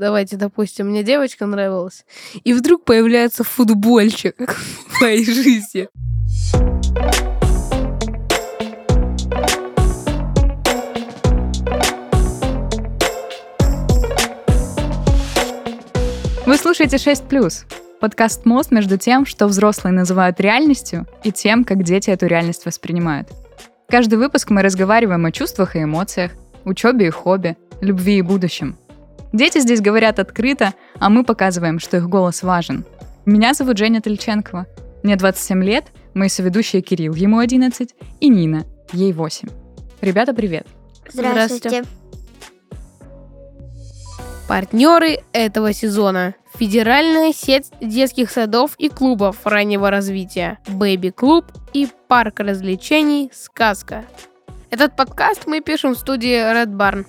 Давайте, допустим, мне девочка нравилась, и вдруг появляется футбольчик в моей жизни. Вы слушаете 6+, подкаст «Мост» между тем, что взрослые называют реальностью, и тем, как дети эту реальность воспринимают. Каждый выпуск мы разговариваем о чувствах и эмоциях, учебе и хобби, любви и будущем. Дети здесь говорят открыто, а мы показываем, что их голос важен. Меня зовут Женя Тельченкова. Мне 27 лет, мои соведущие Кирилл, ему 11, и Нина, ей 8. Ребята, привет. Здравствуйте. Партнеры этого сезона. Федеральная сеть детских садов и клубов раннего развития, Бэби-клуб и парк развлечений «Сказка». Этот подкаст мы пишем в студии Red Barn.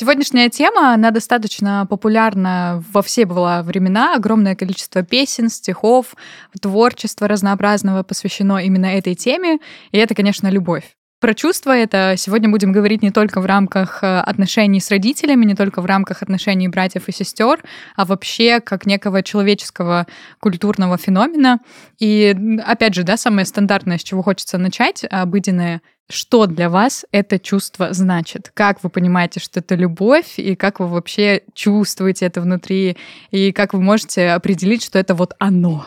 Сегодняшняя тема, она достаточно популярна во все была времена. Огромное количество песен, стихов, творчества разнообразного посвящено именно этой теме. И это, конечно, любовь. Про чувства это сегодня будем говорить не только в рамках э, отношений с родителями, не только в рамках отношений братьев и сестер, а вообще как некого человеческого культурного феномена. И опять же, да, самое стандартное, с чего хочется начать, обыденное, что для вас это чувство значит? Как вы понимаете, что это любовь, и как вы вообще чувствуете это внутри, и как вы можете определить, что это вот оно?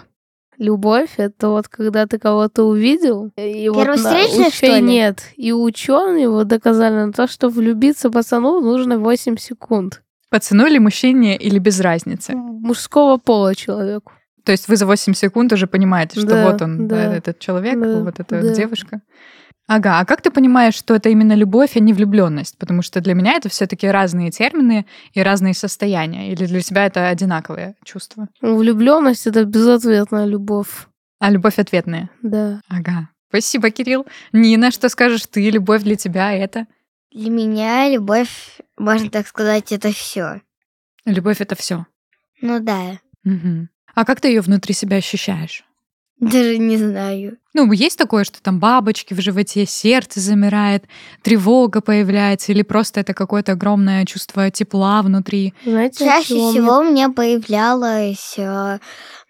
Любовь — это вот когда ты кого-то увидел, и вот на Первовстретная, что ли? нет. И ученые вот доказали на то, что влюбиться пацану нужно 8 секунд. Пацану или мужчине, или без разницы? Мужского пола человеку. То есть вы за 8 секунд уже понимаете, что Да, вот он, да, да, этот человек, да, вот эта да. девушка. Ага, а как ты понимаешь, что это именно любовь, а не влюбленность? Потому что для меня это все-таки разные термины и разные состояния. Или для тебя это одинаковые чувства? Влюбленность это безответная любовь. А любовь ответная. Да. Ага. Спасибо, Кирилл. Нина, что скажешь ты? Любовь для тебя это? Для меня любовь, можно так сказать, это все. Любовь это все. Ну да, А как ты ее внутри себя ощущаешь? Даже не знаю. Ну, есть такое, что там бабочки в животе, сердце замирает, тревога появляется, или просто это какое-то огромное чувство тепла внутри. Знаете, Чаще чего всего у меня появлялось, э,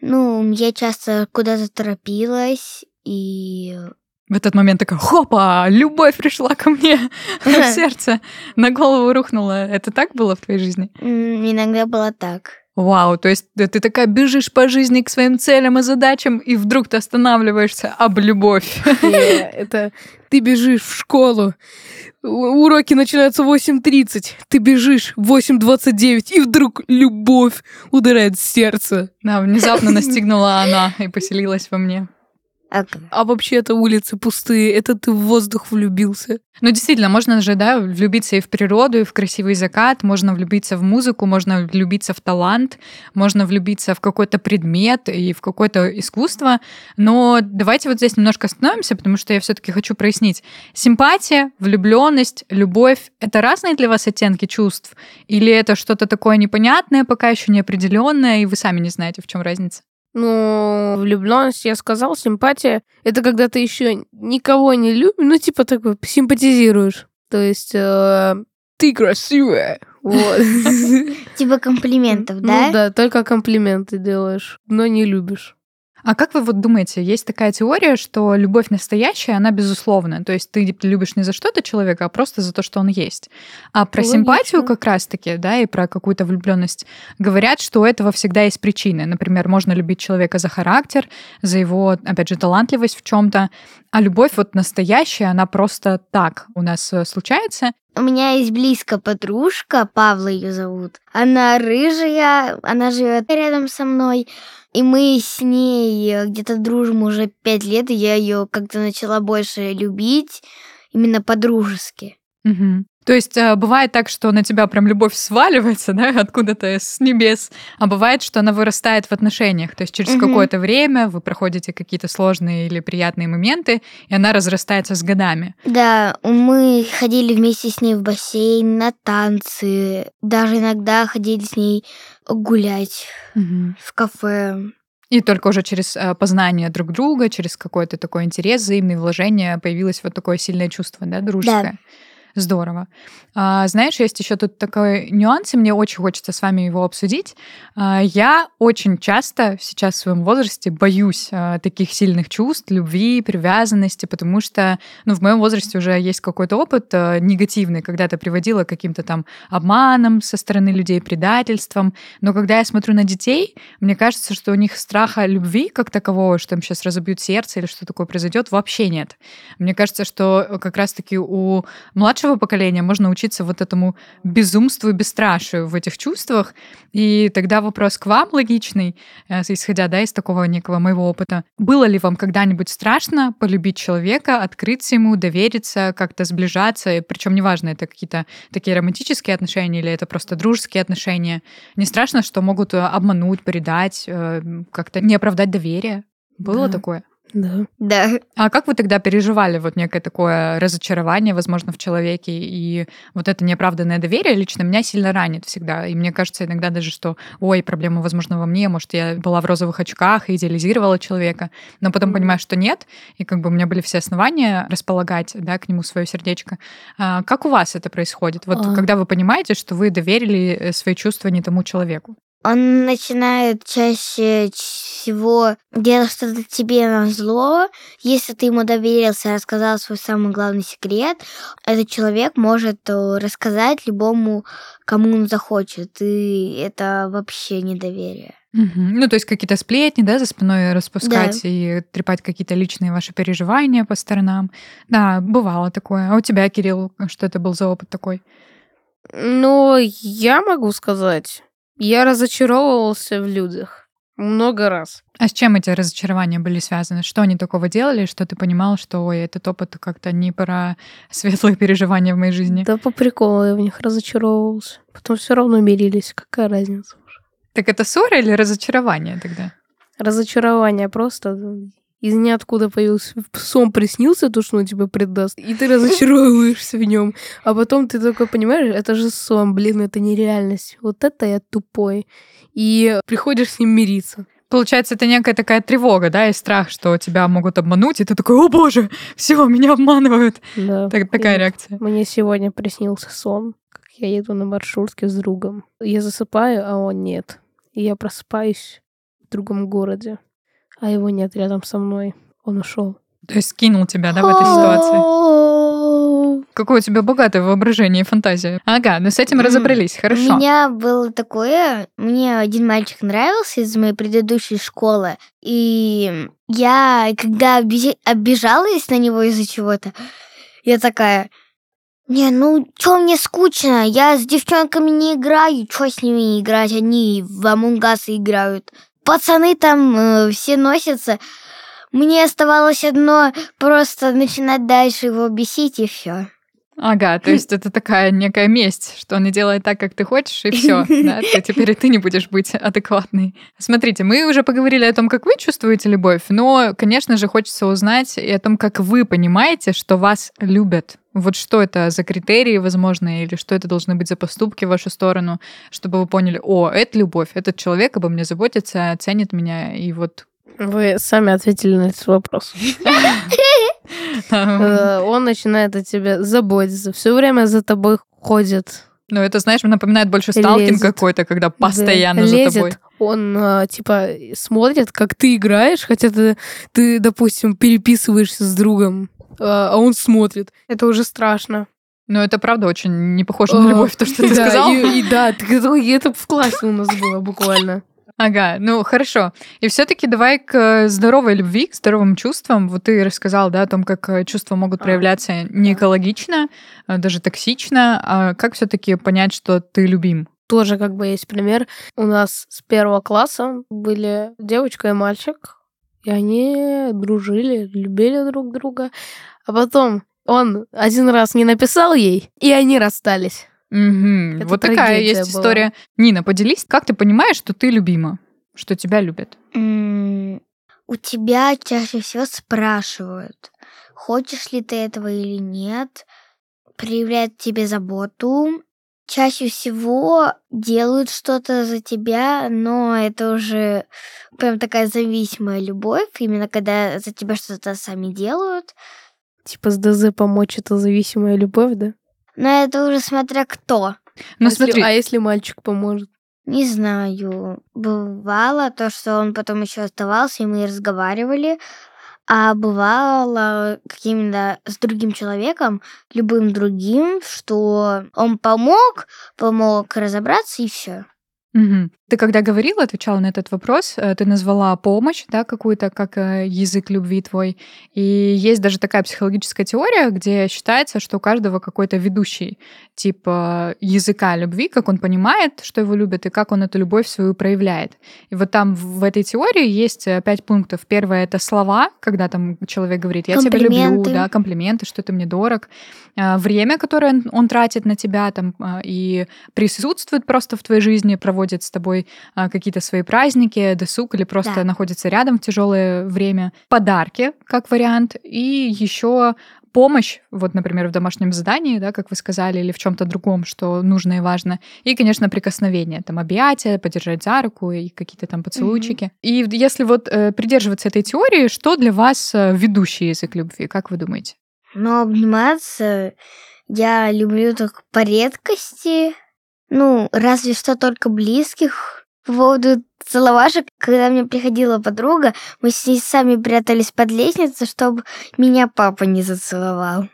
ну, я часто куда-то торопилась, и В этот момент такая, хопа, любовь пришла ко мне в сердце, на голову рухнула. Это так было в твоей жизни? иногда было так. Вау, то есть да, ты такая бежишь по жизни к своим целям и задачам, и вдруг ты останавливаешься об любовь. Не, Это ты бежишь в школу, уроки начинаются в 8.30, ты бежишь в 8.29, и вдруг любовь ударяет сердце. Да, внезапно настигнула она и поселилась во мне. Ага. А вообще-то улицы пустые, это ты в воздух влюбился. Ну, действительно, можно же, да, влюбиться и в природу, и в красивый закат, можно влюбиться в музыку, можно влюбиться в талант, можно влюбиться в какой-то предмет и в какое-то искусство. Но давайте вот здесь немножко остановимся, потому что я все-таки хочу прояснить. Симпатия, влюбленность, любовь — это разные для вас оттенки чувств? Или это что-то такое непонятное, пока еще неопределенное, и вы сами не знаете, в чем разница? Ну, влюбленность, я сказал, симпатия это когда ты еще никого не любишь, ну, типа такой симпатизируешь. То есть э, ты красивая. Вот. Типа комплиментов, Ну да? да, только комплименты делаешь, но не любишь. А как вы вот думаете, есть такая теория, что любовь настоящая, она безусловна. То есть ты любишь не за что-то человека, а просто за то, что он есть. А про Логично. симпатию как раз-таки, да, и про какую-то влюбленность говорят, что у этого всегда есть причины. Например, можно любить человека за характер, за его, опять же, талантливость в чем-то. А любовь вот настоящая, она просто так у нас э, случается. У меня есть близкая подружка, Павла ее зовут. Она рыжая, она живет рядом со мной. И мы с ней э, где-то дружим уже пять лет, и я ее как-то начала больше любить, именно по-дружески. Мгм. То есть э, бывает так, что на тебя прям любовь сваливается, да, откуда-то с небес, а бывает, что она вырастает в отношениях. То есть через Мгм. какое-то время вы проходите какие-то сложные или приятные моменты, и она разрастается с годами. Да, мы ходили вместе с ней в бассейн, на танцы, даже иногда ходили с ней гулять в кафе. И только уже через э, познание друг друга, через какой-то такой интерес, взаимное вложение появилось вот такое сильное чувство, да, дружеское. Да. Здорово. А, знаешь, есть еще тут такой нюанс, и мне очень хочется с вами его обсудить. А, я очень часто сейчас в своем возрасте боюсь а, таких сильных чувств, любви, привязанности, потому что ну, в моем возрасте уже есть какой-то опыт а, негативный, когда это приводило к каким-то там обманам со стороны людей, предательством. Но когда я смотрю на детей, мне кажется, что у них страха любви как такового, что им сейчас разобьют сердце или что такое произойдет, вообще нет. Мне кажется, что как раз-таки у младшего поколения можно учиться вот этому безумству и бесстрашию в этих чувствах. И тогда вопрос к вам логичный, э, исходя да, из такого некого моего опыта. Было ли вам когда-нибудь страшно полюбить человека, открыться ему, довериться, как-то сближаться? Причем неважно, это какие-то такие романтические отношения или это просто дружеские отношения. Не страшно, что могут э, обмануть, предать, э, как-то не оправдать доверие? Было да. такое? Да. Да. А как вы тогда переживали вот некое такое разочарование, возможно, в человеке, и вот это неоправданное доверие лично меня сильно ранит всегда. И мне кажется иногда даже, что, ой, проблема, возможно, во мне, может, я была в розовых очках и идеализировала человека, но потом mm-hmm. понимаю, что нет, и как бы у меня были все основания располагать, да, к нему свое сердечко. А как у вас это происходит? Вот а... когда вы понимаете, что вы доверили э, свои чувства не тому человеку? Он начинает чаще всего делать что-то тебе на зло. Если ты ему доверился, рассказал свой самый главный секрет, этот человек может э, рассказать любому, кому он захочет. И это вообще недоверие. Угу. Ну, то есть какие-то сплетни, да, за спиной распускать да. и трепать какие-то личные ваши переживания по сторонам. Да, бывало такое. А у тебя, Кирилл, что это был за опыт такой? Ну, я могу сказать, я разочаровывался в людях много раз. А с чем эти разочарования были связаны? Что они такого делали, что ты понимал, что ой, этот опыт как-то не про светлые переживания в моей жизни? Да по приколу я в них разочаровывался. Потом все равно мирились. Какая разница уже? Так это ссора или разочарование тогда? Разочарование просто из ниоткуда появился сон приснился, то, что он тебя предаст, и ты разочаровываешься в нем. А потом ты такой понимаешь, это же сон, блин, это нереальность. Вот это я тупой. И приходишь с ним мириться. Получается, это некая такая тревога, да, и страх, что тебя могут обмануть, и ты такой, о боже, все, меня обманывают. Да. Так, такая и реакция. Мне сегодня приснился сон, как я еду на маршрутке с другом. Я засыпаю, а он нет. И я просыпаюсь в другом городе а его нет рядом со мной. Он ушел. То есть скинул тебя, да, в этой ситуации? Какое у тебя богатое воображение и фантазия. Ага, ну с этим разобрались, хорошо. У меня было такое, мне один мальчик нравился из моей предыдущей школы, и я, когда обижалась на него из-за чего-то, я такая, не, ну чё мне скучно, я с девчонками не играю, чё с ними играть, они в Among Us играют пацаны там э, все носятся. Мне оставалось одно просто начинать дальше его бесить и все. Ага, то есть это такая некая месть, что он не делает так, как ты хочешь, и все. Да? То теперь и ты не будешь быть адекватной. Смотрите, мы уже поговорили о том, как вы чувствуете любовь, но, конечно же, хочется узнать и о том, как вы понимаете, что вас любят. Вот что это за критерии, возможно, или что это должны быть за поступки в вашу сторону, чтобы вы поняли, о, это любовь, этот человек обо мне заботится, ценит меня, и вот... Вы сами ответили на этот вопрос. Э, он начинает о тебе заботиться, все время за тобой ходит. Ну, это, знаешь, напоминает больше сталкинг какой-то, когда постоянно за тобой. Он, э, типа, смотрит, как ты играешь, хотя ты, ты, допустим, переписываешься с другом а, а он смотрит. Это уже страшно. Ну, это правда очень не похоже на любовь, то, что ты да, сказал. И, и да, это в классе у нас было буквально. Ага, ну хорошо. И все-таки давай к здоровой любви, к здоровым чувствам. Вот ты рассказал, да, о том, как э, чувства могут а, проявляться а, не экологично, а даже токсично. А как все-таки понять, что ты любим? Тоже как бы есть пример. У нас с первого класса были девочка и мальчик, и они дружили, любили друг друга. А потом он один раз не написал ей, и они расстались. Угу. Вот такая есть была. история. Нина, поделись, как ты понимаешь, что ты любима, что тебя любят? у тебя чаще всего спрашивают, хочешь ли ты этого или нет, проявляют тебе заботу, чаще всего делают что-то за тебя, но это уже прям такая зависимая любовь, именно когда за тебя что-то сами делают. Типа с ДЗ помочь это зависимая любовь, да? Но это уже смотря кто. Ну а, смотри, если, а если мальчик поможет? Не знаю. Бывало то, что он потом еще оставался, и мы разговаривали. А бывало каким-то с другим человеком, любым другим, что он помог, помог разобраться и все. Мгм. Ты когда говорила, отвечала на этот вопрос, э, ты назвала помощь, да, какую-то, как э, язык любви твой. И есть даже такая психологическая теория, где считается, что у каждого какой-то ведущий тип э, языка любви, как он понимает, что его любят, и как он эту любовь свою проявляет. И вот там в этой теории есть пять пунктов. Первое — это слова, когда там человек говорит «я тебя люблю», да, комплименты, что ты мне дорог. Время, которое он- тратит на тебя там и присутствует просто в твоей жизни, проводит с тобой а, какие-то свои праздники, досуг или просто Да. находится рядом в тяжелое время. Подарки, как вариант, и еще помощь, вот, например, в домашнем задании, да, как вы сказали, или в чем-то другом, что нужно и важно. И, конечно, прикосновение, там, объятия, подержать за руку и какие-то там поцелуйчики. И если вот э, придерживаться этой теории, что для вас э, ведущий язык любви, как вы думаете? Но обниматься я люблю только по редкости. Ну, разве что только близких. По поводу целовашек, когда мне приходила подруга, мы с ней сами прятались под лестницей, чтобы меня папа не зацеловал.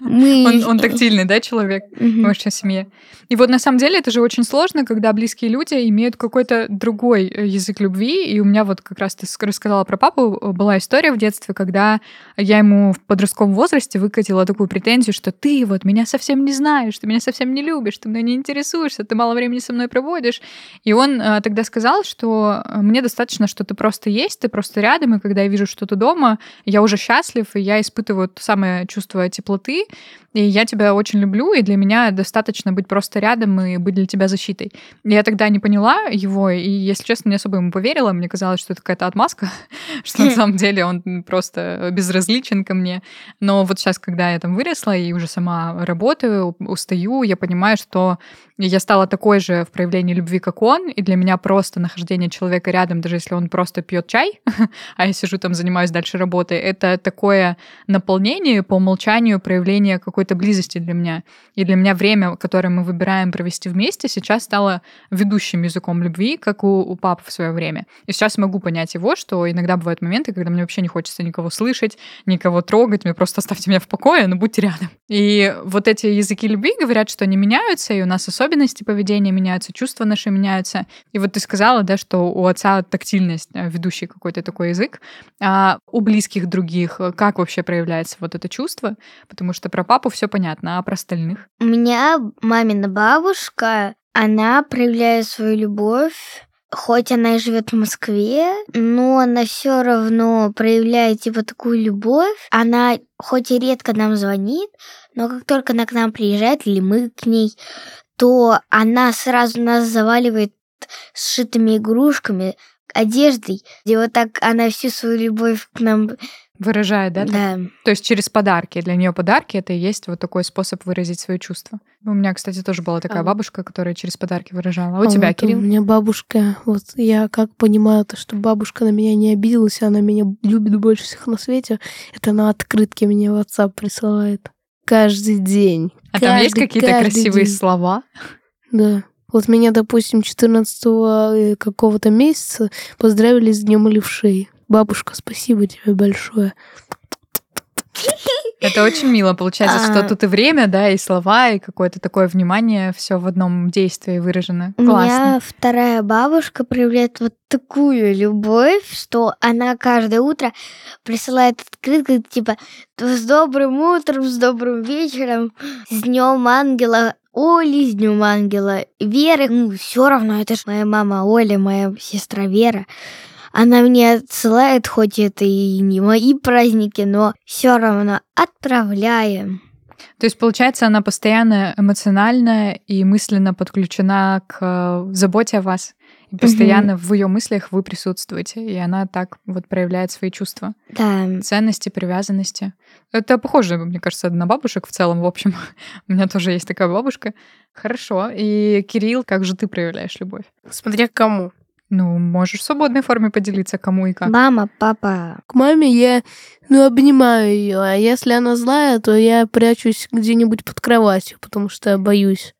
Мы... Он, он тактильный, да, человек? в Мгм. вашей семье. И вот на самом деле это же очень сложно, когда близкие люди имеют какой-то другой э, язык любви. И у меня вот как раз ты ск- рассказала про папу, э, была история в детстве, когда я ему в подростковом возрасте выкатила такую претензию, что ты вот меня совсем не знаешь, ты меня совсем не любишь, ты мной не интересуешься, ты мало времени со мной проводишь. И он э, тогда сказал, что э, мне достаточно, что ты просто есть, ты просто рядом, и когда я вижу, что ты дома, я уже счастлив, и я испытываю то самое чувство теплоты, и я тебя очень люблю, и для меня достаточно быть просто рядом и быть для тебя защитой. Я тогда не поняла его, и, если честно, не особо ему поверила. Мне казалось, что это какая-то отмазка, что на самом деле он просто безразличен ко мне. Но вот сейчас, когда я там выросла и уже сама работаю, устаю, я понимаю, что я стала такой же в проявлении любви, как он, и для меня просто нахождение человека рядом, даже если он просто пьет чай, а я сижу там, занимаюсь дальше работой, это такое наполнение по умолчанию проявление какой-то близости для меня. И для меня время, которое мы выбираем провести вместе, сейчас стало ведущим языком любви, как у, у папы в свое время. И сейчас могу понять его, что иногда бывают моменты, когда мне вообще не хочется никого слышать, никого трогать, мне просто оставьте меня в покое, но будьте рядом. И вот эти языки любви говорят, что они меняются, и у нас особенности поведения меняются, чувства наши меняются. И вот ты сказала, да, что у отца тактильность, э, ведущий какой-то такой язык, а у близких других э, как вообще проявляется вот это чувство? Потому что про папу все понятно, а про остальных? У меня мамина бабушка, она проявляет свою любовь, хоть она и живет в Москве, но она все равно проявляет типа такую любовь. Она хоть и редко нам звонит, но как только она к нам приезжает или мы к ней, то она сразу нас заваливает сшитыми игрушками, одеждой, и вот так она всю свою любовь к нам... Выражает, да? так? Да. То есть через подарки. Для нее подарки это и есть вот такой способ выразить свои чувства. У меня, кстати, тоже была такая А. бабушка, которая через подарки выражала. А у А тебя, вот Кирилл? У меня бабушка, вот я как понимаю, то, что бабушка на меня не обиделась, она меня любит больше всех на свете, это она открытки мне в WhatsApp присылает. Каждый день. А там есть Каждый- какие-то каждый красивые день. слова? Да. Вот меня, допустим, 14 какого-то месяца поздравили с Днем Левшей. Бабушка, спасибо тебе большое. Это очень мило. Получается, что А. тут и время, да, и слова, и какое-то такое внимание, все в одном действии выражено. У Классно. меня вторая бабушка проявляет вот такую любовь, что она каждое утро присылает открытки типа с добрым утром, с добрым вечером, с днем ангела Оли, с днем ангела Веры. Ну, все равно, это же моя мама Оля, моя сестра Вера. Она мне отсылает, хоть это и не мои праздники, но все равно отправляем. То есть, получается, она постоянно эмоционально и мысленно подключена к э, заботе о вас. И постоянно в ее мыслях вы присутствуете, и она так вот проявляет свои чувства. Да. Ценности, привязанности. Это похоже, мне кажется, на бабушек в целом, в общем. У меня тоже есть такая бабушка. Хорошо. И, Кирилл, как же ты проявляешь любовь? Смотря к кому. Ну, можешь в свободной форме поделиться, кому и как. Мама, папа. К маме я, ну, обнимаю ее, а если она злая, то я прячусь где-нибудь под кроватью, потому что боюсь.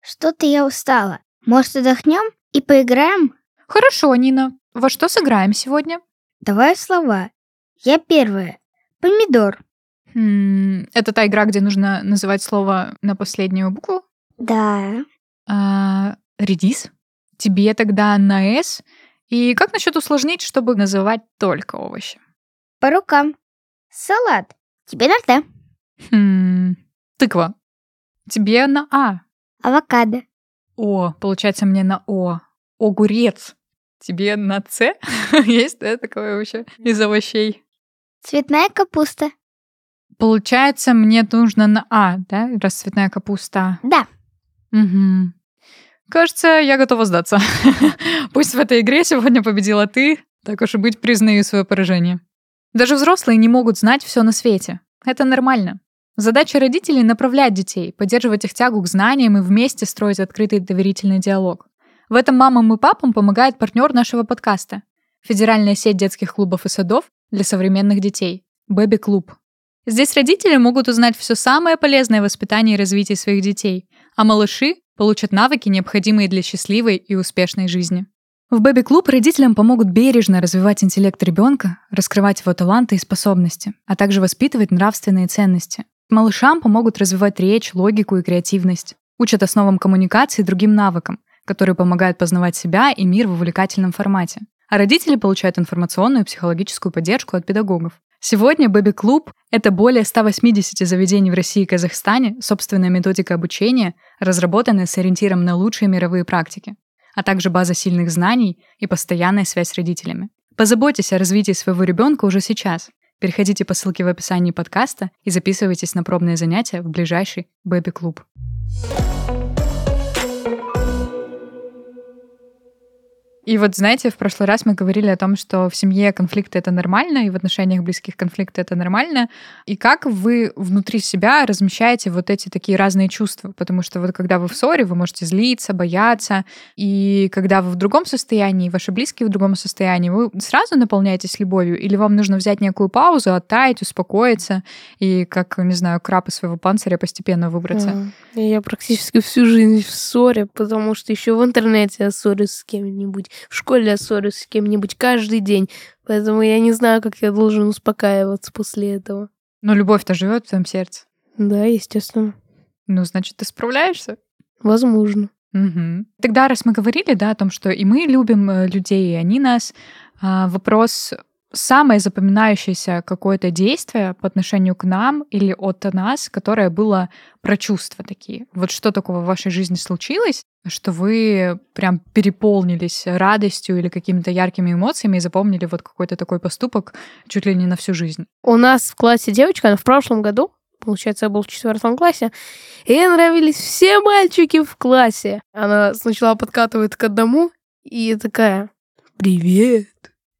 Что-то я устала. Может, отдохнем и поиграем? Хорошо, Нина. Во что сыграем сегодня? Давай слова. Я первая. Помидор. М, Это та игра, где нужно называть слово на последнюю букву. Да. А, редис. Тебе тогда на «С». И как насчет усложнить, чтобы называть только овощи? По рукам. Салат. Тебе на Т. Хм, тыква. Тебе на А. Авокадо. О, получается мне на О. Огурец. Тебе на С? Есть, да, такое вообще из овощей? Цветная капуста. Получается, мне нужно на А, да? Раз цветная капуста. Да. Угу. Кажется, я готова сдаться. Пусть в этой игре сегодня победила ты, так уж и быть, признаю свое поражение. Даже взрослые не могут знать все на свете. Это нормально. Задача родителей — направлять детей, поддерживать их тягу к знаниям и вместе строить открытый доверительный диалог. В этом мамам и папам помогает партнер нашего подкаста — Федеральная сеть детских клубов и садов для современных детей — Бэби Клуб. Здесь родители могут узнать все самое полезное в воспитании и развитии своих детей, а малыши получат навыки, необходимые для счастливой и успешной жизни. В Бэби Клуб родителям помогут бережно развивать интеллект ребенка, раскрывать его таланты и способности, а также воспитывать нравственные ценности. Малышам помогут развивать речь, логику и креативность. Учат основам коммуникации и другим навыкам, которые помогают познавать себя и мир в увлекательном формате. А родители получают информационную и психологическую поддержку от педагогов. Сегодня Бэби Клуб — это более 180 заведений в России и Казахстане, собственная методика обучения, разработанная с ориентиром на лучшие мировые практики, а также база сильных знаний и постоянная связь с родителями. Позаботьтесь о развитии своего ребенка уже сейчас. Переходите по ссылке в описании подкаста и записывайтесь на пробные занятия в ближайший Бэби Клуб. И вот, знаете, в прошлый раз мы говорили о том, что в семье конфликты — это нормально, и в отношениях близких конфликты — это нормально. И как вы внутри себя размещаете вот эти такие разные чувства? Потому что вот когда вы в ссоре, вы можете злиться, бояться, и когда вы в другом состоянии, ваши близкие в другом состоянии, вы сразу наполняетесь любовью, или вам нужно взять некую паузу, оттаять, успокоиться, и, как, не знаю, краб своего панциря постепенно выбраться? Я практически всю жизнь в ссоре, потому что еще в интернете я ссорюсь с кем-нибудь, в школе я ссорюсь с кем-нибудь каждый день. Поэтому я не знаю, как я должен успокаиваться после этого. Но любовь-то живет в твоем сердце. Да, естественно. Ну, значит, ты справляешься? Возможно. Мгм. Тогда, раз мы говорили, да, о том, что и мы любим э, людей, и они нас, а, вопрос самое запоминающееся какое-то действие по отношению к нам или от нас, которое было про чувства такие. Вот что такого в вашей жизни случилось, что вы прям переполнились радостью или какими-то яркими эмоциями и запомнили вот какой-то такой поступок чуть ли не на всю жизнь? У нас в классе девочка, она в прошлом году, получается, я был в четвертом классе, и ей нравились все мальчики в классе. Она сначала подкатывает к одному и такая «Привет!»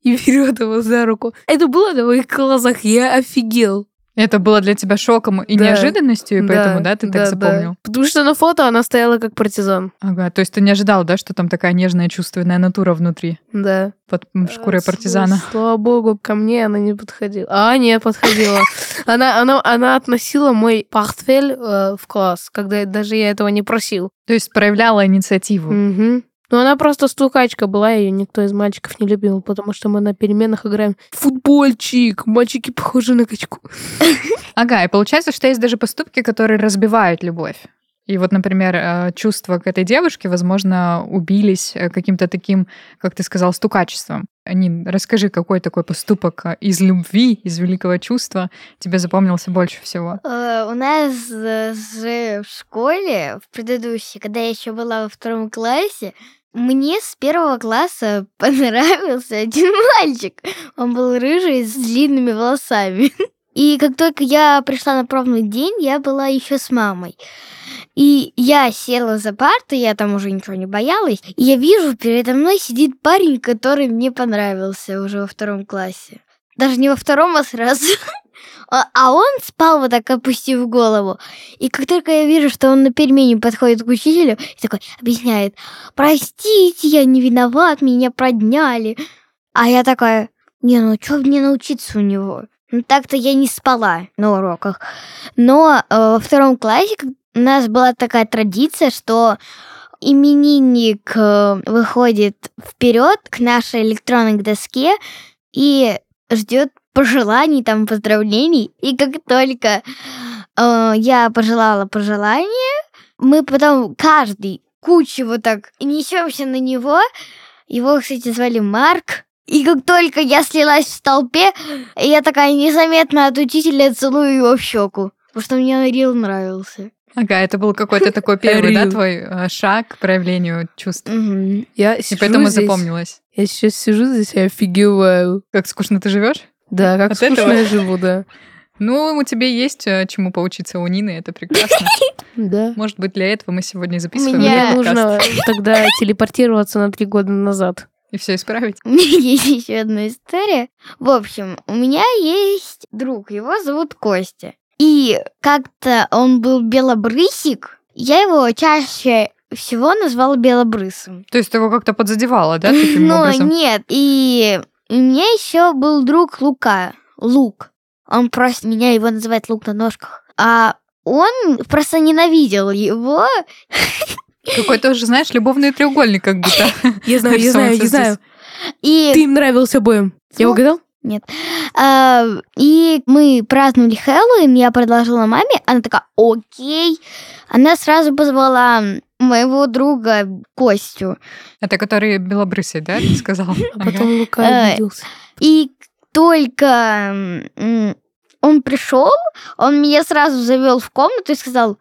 И берет его за руку. Это было на моих глазах, я офигел. Это было для тебя шоком и Да. неожиданностью, и поэтому, да, ты да, так запомнил? да. Потому что на фото она стояла как партизан. Ага, то есть ты не ожидал, да, что там такая нежная чувственная натура внутри, Да. под шкурой А, партизана? Слава богу, ко мне она не подходила. А, нет, подходила. Она, она, она относила мой портфель э, в класс, когда даже я этого не просил. То есть проявляла инициативу. Мгм. Ну, она просто стукачка была, ее никто из мальчиков не любил, потому что мы на переменах играем футбольчик. Мальчики похожи на качку. Ага, и получается, что есть даже поступки, которые разбивают любовь. И вот, например, э, чувства к этой девушке, возможно, убились э, каким-то таким, как ты сказал, стукачеством. Нин, расскажи, какой такой поступок э, из любви, из великого чувства тебе запомнился больше всего? У нас же в школе, в предыдущей, когда я еще была во втором классе, мне с первого класса понравился один мальчик. Он был рыжий с длинными волосами. И как только я пришла на пробный день, я была еще с мамой. И я села за парты, я там уже ничего не боялась. И я вижу, передо мной сидит парень, который мне понравился уже во втором классе. Даже не во втором, а сразу. А а он спал вот так, опустив голову. И как только я вижу, что он на перемене подходит к учителю и такой объясняет, простите, я не виноват, меня продняли. А я такая, не, ну что мне научиться у него? Ну так-то я не спала на уроках. Но э, во втором классе у нас была такая традиция, что именинник э, выходит вперед к нашей электронной доске и ждет пожеланий, там, поздравлений. И как только э, я пожелала пожелание, мы потом каждый кучу вот так несемся на него. Его, кстати, звали Марк. И как только я слилась в толпе, я такая незаметно от учителя целую его в щеку. Потому что мне Рил нравился. Ага, это был какой-то такой первый, да, твой э, шаг к проявлению чувств. Я И сижу поэтому здесь, запомнилось. Я сейчас сижу здесь и офигеваю. Как скучно ты живешь? Да, как От скучно этого? я живу, да. Ну, у тебя есть э, чему поучиться у Нины, это прекрасно. Да. Может быть, для этого мы сегодня записываем Мне нужно тогда телепортироваться на три года назад. и все исправить. У меня есть еще одна история. В общем, у меня есть друг, его зовут Костя. И как-то он был белобрысик. Я его чаще всего назвала белобрысым. То есть ты его как-то подзадевала, да, таким Но образом? нет, и у меня еще был друг Лука, Лук. Он просто меня его называет Лук на ножках. А он просто ненавидел его. Какой-то уже, знаешь, любовный треугольник как будто. Я знаю, я знаю, я знаю. И Ты им нравился обоим. Я Ну, угадал? А, и мы праздновали Хэллоуин, я предложила маме, она такая, окей. Она сразу позвала моего друга Костю. Это который белобрысый, да, ты сказал? А потом Лука Э, обиделся. И только он пришел, он меня сразу завел в комнату и сказал,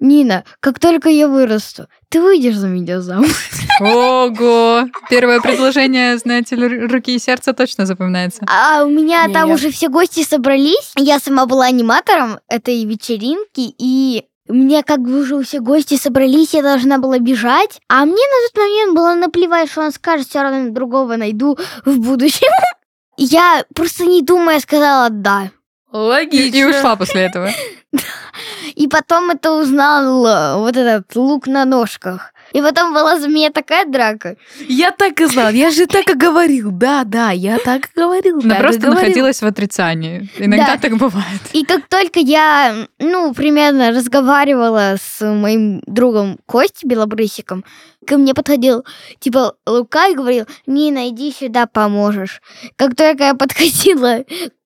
Нина, как только я вырасту, ты выйдешь за меня замуж. Ого! Первое предложение, знаете ли, руки и сердца точно запоминается. А у меня Не, там уже все гости собрались. Я сама была аниматором этой вечеринки, и мне как бы уже все гости собрались, я должна была бежать. А мне на тот момент было наплевать, что он скажет, все равно другого найду в будущем. Я просто не думая сказала «да». Логично. и ушла после этого. И потом это узнал э, вот этот лук на ножках. И потом была за меня такая драка. Я так и знал, я же так и говорил. Да, да, я так и говорил. Она просто говорил. находилась в отрицании. Иногда Да. так бывает. И как только я, ну, примерно разговаривала с моим другом Костей Белобрысиком, ко мне подходил, типа, Лука и говорил, Нина, иди сюда, поможешь. Как только я подходила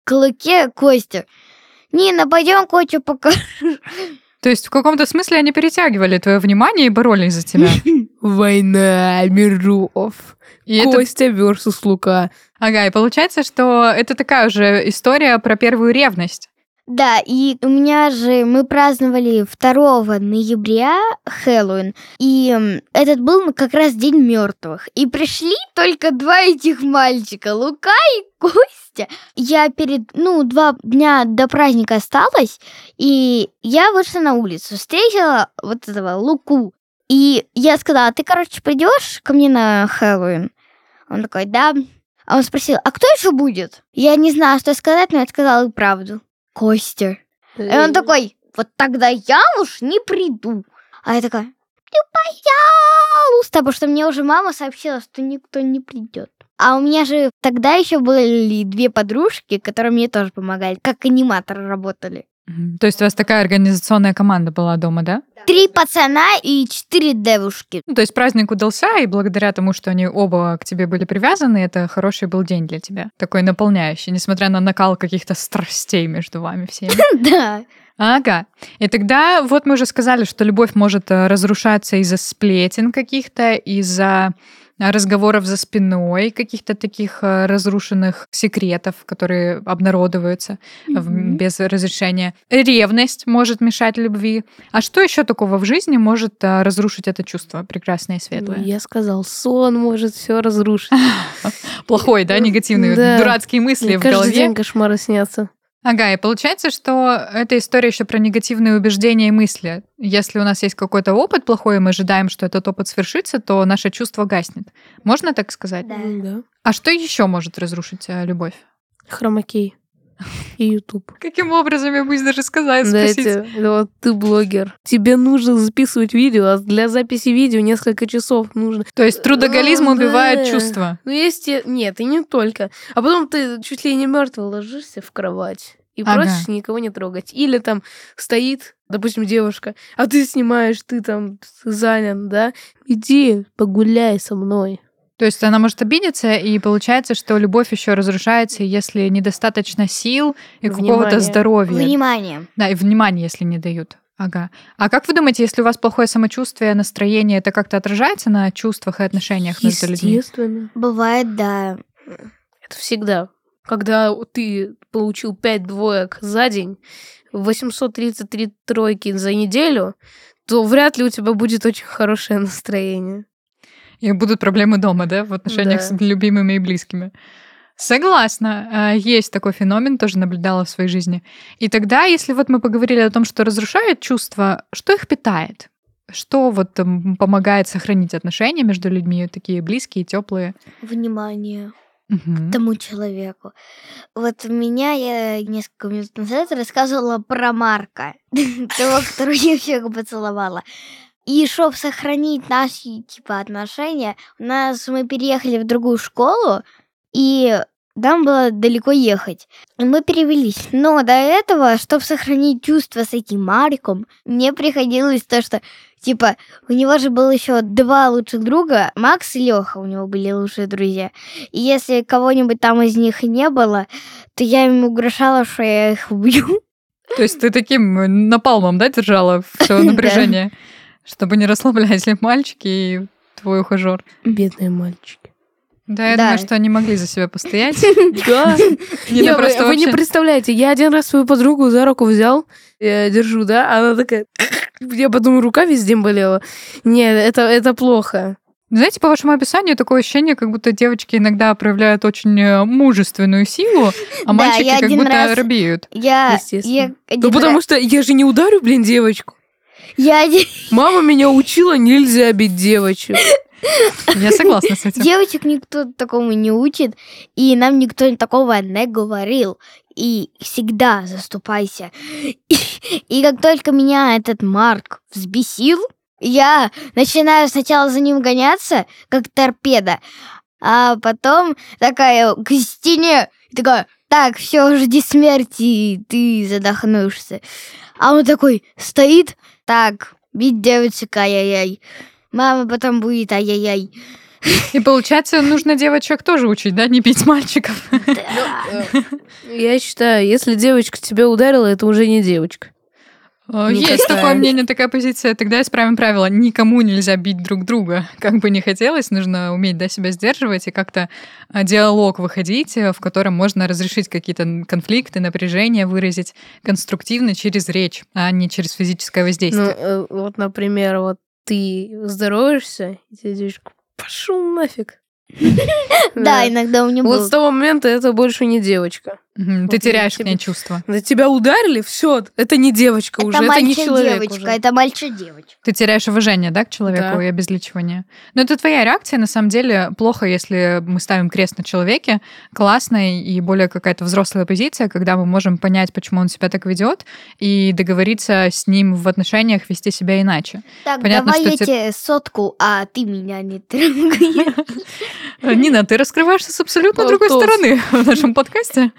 к Луке, Костя, Нина, пойдем кое-что покажу. То есть в каком-то смысле они перетягивали твое внимание и боролись за тебя. Война миров. И это Костя versus Лука. Ага, и получается, что это такая уже история про первую ревность. Да, и у меня же мы праздновали 2 ноября Хэллоуин, и этот был как раз День мертвых. И пришли только два этих мальчика, Лука и Костя. Я перед, ну, два дня до праздника осталась, и я вышла на улицу, встретила вот этого Луку. И я сказала, ты, короче, придешь ко мне на Хэллоуин? Он такой, да. А он спросил, а кто еще будет? Я не знала, что сказать, но я сказала правду. Костя. И он такой, вот тогда я уж не приду. А я такая, ну, пожалуйста, потому что мне уже мама сообщила, что никто не придет. А у меня же тогда еще были две подружки, которые мне тоже помогали, как аниматоры работали. То есть у вас такая организационная команда была дома, да? Три пацана и четыре девушки. Ну, то есть праздник удался, и благодаря тому, что они оба к тебе были привязаны, это хороший был день для тебя. Такой наполняющий, несмотря на накал каких-то страстей между вами всеми. Да. Ага. И тогда вот мы уже сказали, что любовь может э, разрушаться из-за сплетен каких-то, из-за разговоров за спиной, каких-то таких э, разрушенных секретов, которые обнародуются в- Мгм. без разрешения. Ревность может мешать любви. А что еще такого в жизни может э, разрушить это чувство прекрасное и светлое? Я сказал, сон может все разрушить. Плохой, да, негативный, Да. дурацкие мысли в каждый голове. день кошмары снятся. Ага, и получается, что эта история еще про негативные убеждения и мысли. Если у нас есть какой-то опыт плохой, и мы ожидаем, что этот опыт свершится, то наше чувство гаснет. Можно так сказать? Да. Да. А что еще может разрушить э, любовь? Хромакей. И YouTube. Каким образом я боюсь даже сказать, Да, спросить? эти- вот ты блогер. Тебе нужно записывать видео, а для записи видео несколько часов нужно. То есть трудоголизм О, убивает да. чувства. Ну, есть... и- Нет, и не только. А потом ты чуть ли не мертвый ложишься в кровать и Ага. просишь никого не трогать. Или там стоит, допустим, девушка, а ты снимаешь, ты там занят, да? Иди погуляй со мной. То есть она может обидеться, и получается, что любовь еще разрушается, если недостаточно сил и какого-то здоровья. Внимание. Да, и внимания, если не дают. Ага. А как вы думаете, если у вас плохое самочувствие, настроение, это как-то отражается на чувствах и отношениях между людьми? Естественно. Бывает, да. Это всегда. Когда ты получил 5 двоек за день, 833 тройки за неделю, то вряд ли у тебя будет очень хорошее настроение. И будут проблемы дома, да, в отношениях Да. с любимыми и близкими. Согласна. А, Есть такой феномен, тоже наблюдала в своей жизни. И тогда, если вот мы поговорили о том, что разрушает чувства, что их питает? Что вот помогает сохранить отношения между людьми, такие близкие, теплые? Внимание Мгм. к тому человеку. Вот меня я несколько минут назад рассказывала про Марка, того, которого я всех поцеловала. И чтобы сохранить наши типа отношения, у нас мы переехали в другую школу, и нам было далеко ехать. И мы перевелись. Но до этого, чтобы сохранить чувства с этим Марком, мне приходилось то, что типа у него же было еще два лучших друга, Макс и Леха, у него были лучшие друзья. И если кого-нибудь там из них не было, то я им угрожала, что я их убью. То есть ты таким э, напалмом, да, держала все Да. Чтобы не расслаблялись мальчики и твой ухажер? Бедные мальчики. Да, я Да. думаю, что они могли за себя постоять. Да. Ну вы, просто вы не представляете, я один раз свою подругу за руку взял, я держу, да, она такая... Я потом рука везде болела. Нет, это, это плохо. Знаете, по вашему описанию такое ощущение, как будто девочки иногда проявляют очень э, мужественную силу, а мальчики как будто раз- робеют. Я, Ну, потому что я же не ударю, блин, девочку. Я Мама меня учила, нельзя бить девочек. Я согласна с этим. Девочек никто такому не учит, и нам никто такого не говорил. И всегда заступайся. И, и как только меня этот Марк взбесил, я начинаю сначала за ним гоняться, как торпеда, а потом такая к стене, и такая, так, все, жди смерти, ты задохнешься. А он такой стоит, так, бить девочек, ай-яй-яй. Мама потом будет, ай-яй-яй. И получается, нужно девочек тоже учить, да, не бить мальчиков. Да. Я считаю, если девочка тебя ударила, это уже не девочка. Э, Не Есть такая. такое мнение, такая позиция. Тогда исправим правило. Никому нельзя бить друг друга. Как бы не хотелось, нужно уметь да, себя сдерживать и как-то а, диалог выходить, э, в котором можно разрешить какие-то конфликты, напряжения выразить конструктивно через речь, а не через физическое Ну, воздействие. э, вот, например, вот ты здороваешься, и тебе девочка, пошел нафиг. Да, иногда у него Вот с того момента это больше не девочка. Мгм, Ты теряешь к ней чувства. На тебя ударили, все, это не девочка уже, Это это не человек мальчик-девочка, уже. это мальчик-девочка. Ты теряешь уважение, да, к человеку Да. и обезличивание. Но это твоя реакция, на самом деле, плохо, если мы ставим крест на человеке. Классная и более какая-то взрослая позиция, когда мы можем понять, почему он себя так ведет, и договориться с ним в отношениях вести себя иначе. Так, Понятно, давай что я тебе сотку, а ты меня не трогай. Э, Нина, ты раскрываешься с абсолютно другой стороны в нашем подкасте.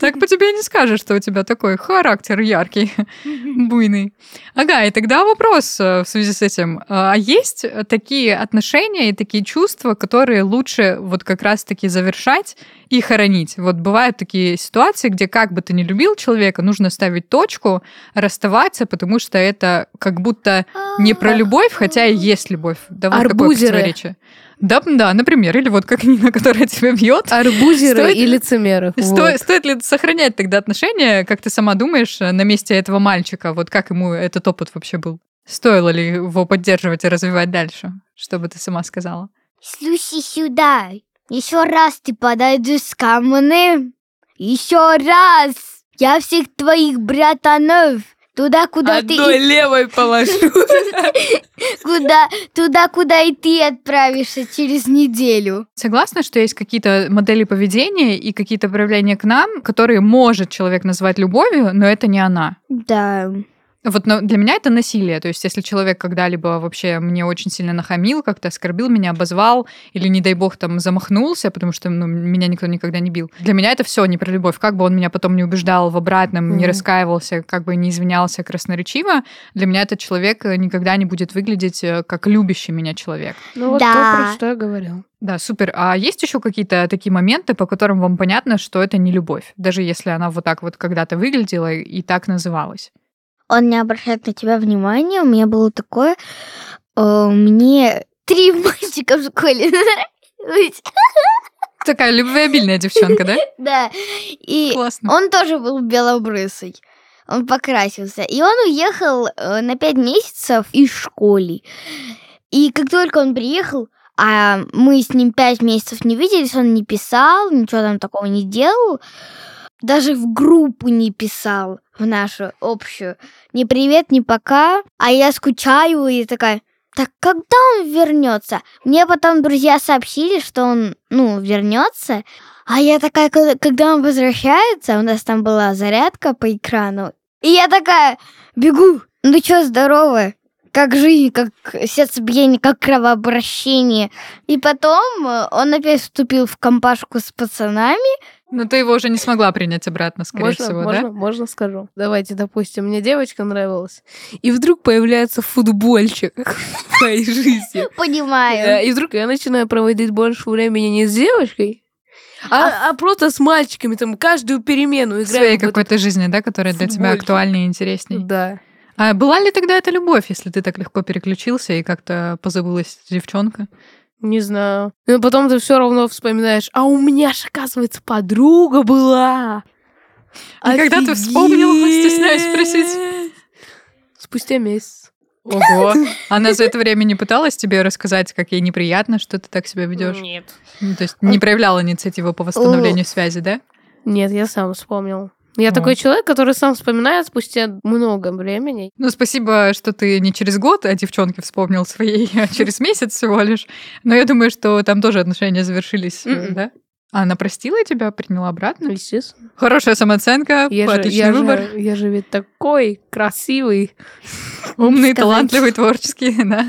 Так по тебе не скажешь, что у тебя такой характер яркий, буйный. Ага, и тогда вопрос э, в связи с этим. А есть такие отношения и такие чувства, которые лучше вот как раз-таки завершать и хоронить? Вот бывают такие ситуации, где как бы ты ни любил человека, нужно ставить точку, расставаться, потому что это как будто не про любовь, хотя и есть любовь. Да вот Арбузеры. противоречие. Да, да, например, или вот как Нина, которая тебя бьет. Арбузеры Стоит- и лицемеры. Сто- вот. Стоит ли сохранять тогда отношения, как ты сама думаешь, на месте этого мальчика? Вот как ему этот опыт вообще был? Стоило ли его поддерживать и развивать дальше? Что бы ты сама сказала? Слушай сюда. Еще раз ты подойдешь ко мне. Еще раз. Я всех твоих братанов туда, куда ты... Одной левой положу. Куда, туда, куда и ты отправишься через неделю. Согласна, что есть какие-то модели поведения и какие-то проявления к нам, которые может человек назвать любовью, но это не она. Да. Вот но для меня это насилие. То есть, если человек когда-либо вообще мне очень сильно нахамил, как-то оскорбил меня, обозвал, или, не дай бог, там замахнулся, потому что ну, меня никто никогда не бил. Для меня это все не про любовь. Как бы он меня потом не убеждал в обратном, mm-hmm. не раскаивался, как бы не извинялся красноречиво, для меня этот человек никогда не будет выглядеть э, как любящий меня человек. Ну вот Да. то, про что я говорил. Да, супер. А есть еще какие-то такие моменты, по которым вам понятно, что это не любовь, даже если она вот так вот когда-то выглядела и так называлась? Он не обращает на тебя внимания. У меня было такое... э, Мне три мальчика в школе нравилось. Такая любвеобильная девчонка, да? Да. И Классно. он тоже был белобрысый. Он покрасился. И он уехал э, на пять месяцев из школы. И как только он приехал, а мы с ним пять месяцев не виделись, он не писал, ничего там такого не делал. Даже в группу не писал, в нашу общую. Ни привет, ни пока. А я скучаю и такая, так когда он вернется? Мне потом друзья сообщили, что он, ну, вернется. А я такая, когда- он возвращается, у нас там была зарядка по экрану. И я такая, бегу. Ну чё, здорово? Как жизнь, как сердцебиение, как кровообращение. И потом э, он опять вступил в компашку с пацанами. Но ты его уже не смогла принять обратно, скорее можно, всего, можно, да? можно скажу. Давайте, допустим, мне девочка нравилась, и вдруг появляется футбольчик в моей жизни. Да, Понимаю. И вдруг я начинаю проводить больше времени не с девочкой, а, а просто с мальчиками, там, каждую перемену своей играем. этот- какой-то жизни, да, которая для тебя актуальнее и интересней. Да. А была ли тогда это любовь, если ты так легко переключился и как-то позабылась девчонка? Не знаю. Но потом ты все равно вспоминаешь, а у меня же, оказывается, подруга была. И когда ты вспомнил, стесняюсь спросить. Спустя месяц. Ого. Она за это время не пыталась тебе рассказать, как ей неприятно, что ты так себя ведешь? Нет. Ну, то есть не проявляла инициативу по восстановлению связи, да? Нет, я сам вспомнил. Я О. такой человек, который сам вспоминает спустя много времени. Ну, спасибо, что ты не через год о девчонке вспомнил своей, а через месяц всего лишь. Но я думаю, что там тоже отношения завершились, э, Мгм. да? А она простила тебя, приняла обратно? Естественно. Хорошая самооценка, Я же, отличный я, выбор. же, я же ведь такой красивый. Умный, сказать. талантливый, творческий, да.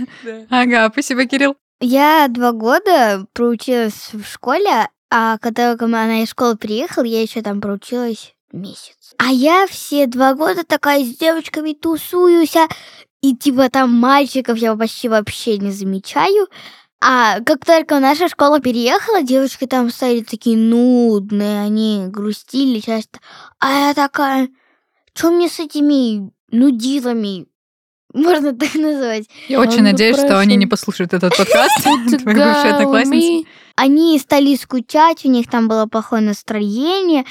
Ага, спасибо, Кирилл. Я два года проучилась в школе, а когда она из школы приехала, я еще там проучилась месяц. А я все два года такая с девочками тусуюсь, а- и типа там мальчиков я почти вообще не замечаю. А как только наша школа переехала, девочки там стали такие нудные, они грустили часто. А я такая, что мне с этими нудилами? Можно так назвать. Я очень надеюсь, что они не послушают этот подкаст. Твои бывшие одноклассницы. Они стали скучать, у них там было плохое настроение.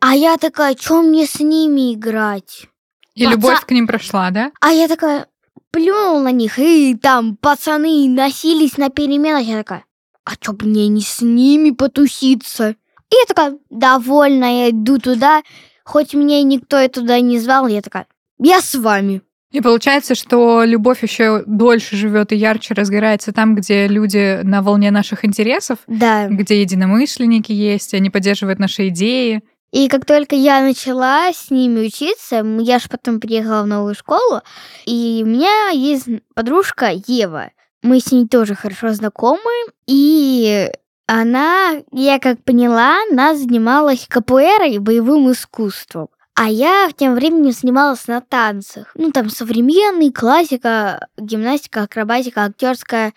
А я такая, что мне с ними играть? И Паца- любовь к ним прошла, да? А я такая, плюнул на них, и там пацаны носились на переменах. Я такая, а чё бы мне не с ними потуситься? И я такая, довольна, я иду туда. Хоть меня никто и туда не звал, я такая, я с вами. И получается, что любовь еще дольше живет и ярче разгорается там, где люди на волне наших интересов, Да. где единомышленники есть, они поддерживают наши идеи. И как только я начала с ними учиться, я же потом приехала в новую школу, и у меня есть подружка Ева. Мы с ней тоже хорошо знакомы, и она, я как поняла, она занималась капуэрой и боевым искусством. А я в тем временем занималась на танцах. Ну, там современный, классика, гимнастика, акробатика, актерская.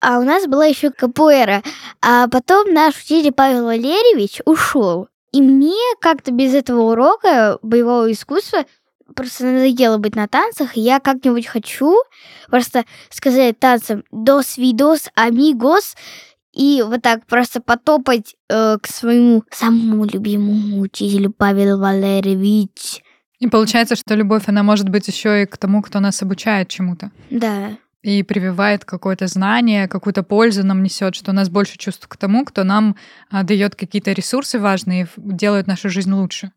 А у нас была еще капуэра. А потом наш учитель Павел Валерьевич ушел. И мне как-то без этого урока боевого искусства просто надоело быть на танцах. и Я как-нибудь хочу просто сказать танцам «дос видос амигос» и вот так просто потопать э, к своему самому любимому учителю Павел Валерьевич. И получается, что любовь, она может быть еще и к тому, кто нас обучает чему-то. Да. И прививает какое-то знание, какую-то пользу нам несет, что у нас больше чувств к тому, кто нам а, дает какие-то ресурсы важные, делает нашу жизнь лучше.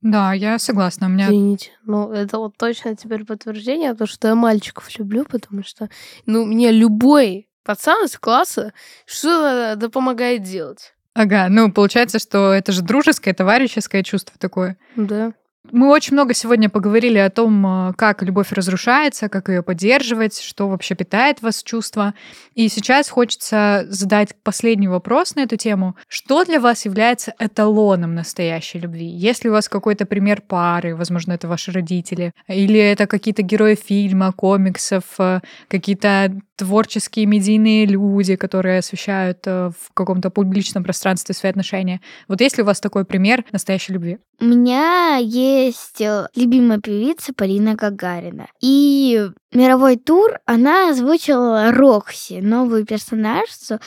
Да, я согласна. У меня Извините. Ну, это вот точно теперь подтверждение, то, что я мальчиков люблю, потому что, ну, мне любой пацан из класса что-то да помогает делать. Ага, ну получается, что это же дружеское, товарищеское чувство такое. Да. Мы очень много сегодня поговорили о том, э, как любовь разрушается, как ее поддерживать, что вообще питает вас чувства. И сейчас хочется задать последний вопрос на эту тему. Что для вас является эталоном настоящей любви? Есть ли у вас какой-то пример пары, возможно, это ваши родители, или это какие-то герои фильма, комиксов, э, какие-то творческие медийные люди, которые освещают э, в каком-то публичном пространстве свои отношения. Вот есть ли у вас такой пример настоящей любви? У меня есть э, любимая певица Полина Гагарина. И мировой тур она озвучила Рокси, новую персонажцу.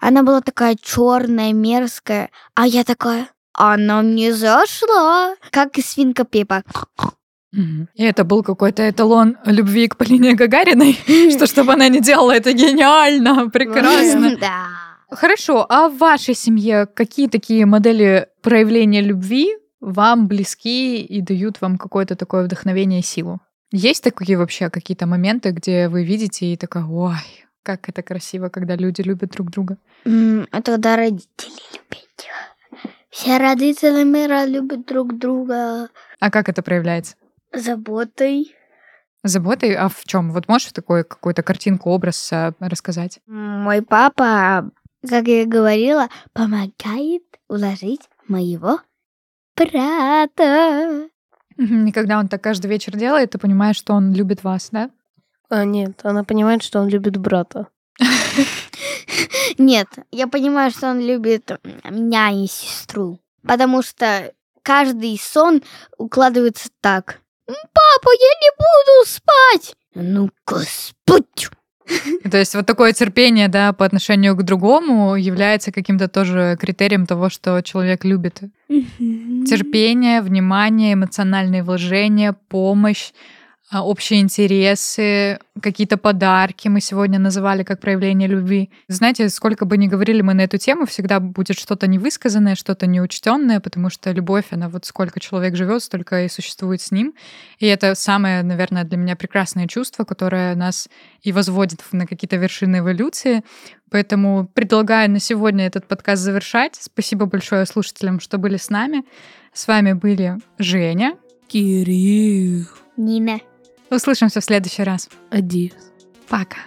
Она была такая черная, мерзкая. А я такая, она мне зашла. Как и свинка Пепа. И это был какой-то эталон любви к Полине Гагариной, что чтобы она не делала это гениально, прекрасно. Да. Хорошо, а в вашей семье какие такие модели проявления любви вам близки и дают вам какое-то такое вдохновение и силу? Есть такие вообще какие-то моменты, где вы видите и такая, ой, как это красиво, когда люди любят друг друга? Это когда родители любят. Все родители мира любят друг друга А как это проявляется? Заботой. Заботой? А в чем? Вот можешь такой какую-то картинку, образ а, рассказать? Мой папа, как я и говорила, помогает уложить моего брата. И когда он так каждый вечер делает, ты понимаешь, что он любит вас, да? А нет, она понимает, что он любит брата. Нет, я понимаю, что он любит меня и сестру. Потому что каждый сон укладывается так. «М, Папа, я не буду спать. Ну-ка, спать. То есть вот такое терпение, да, по отношению к другому является каким-то тоже критерием того, что человек любит. Терпение, внимание, эмоциональные вложения, помощь, общие интересы, какие-то подарки мы сегодня называли как проявление любви. Знаете, сколько бы ни говорили мы на эту тему, всегда будет что-то невысказанное, что-то неучтенное, потому что любовь, она вот сколько человек живет, столько и существует с ним. И это самое, наверное, для меня прекрасное чувство, которое нас и возводит на какие-то вершины эволюции. Поэтому предлагаю на сегодня этот подкаст завершать. Спасибо большое слушателям, что были с нами. С вами были Женя. Кирилл. Нина. Услышимся в следующий раз. Адиос. Пока.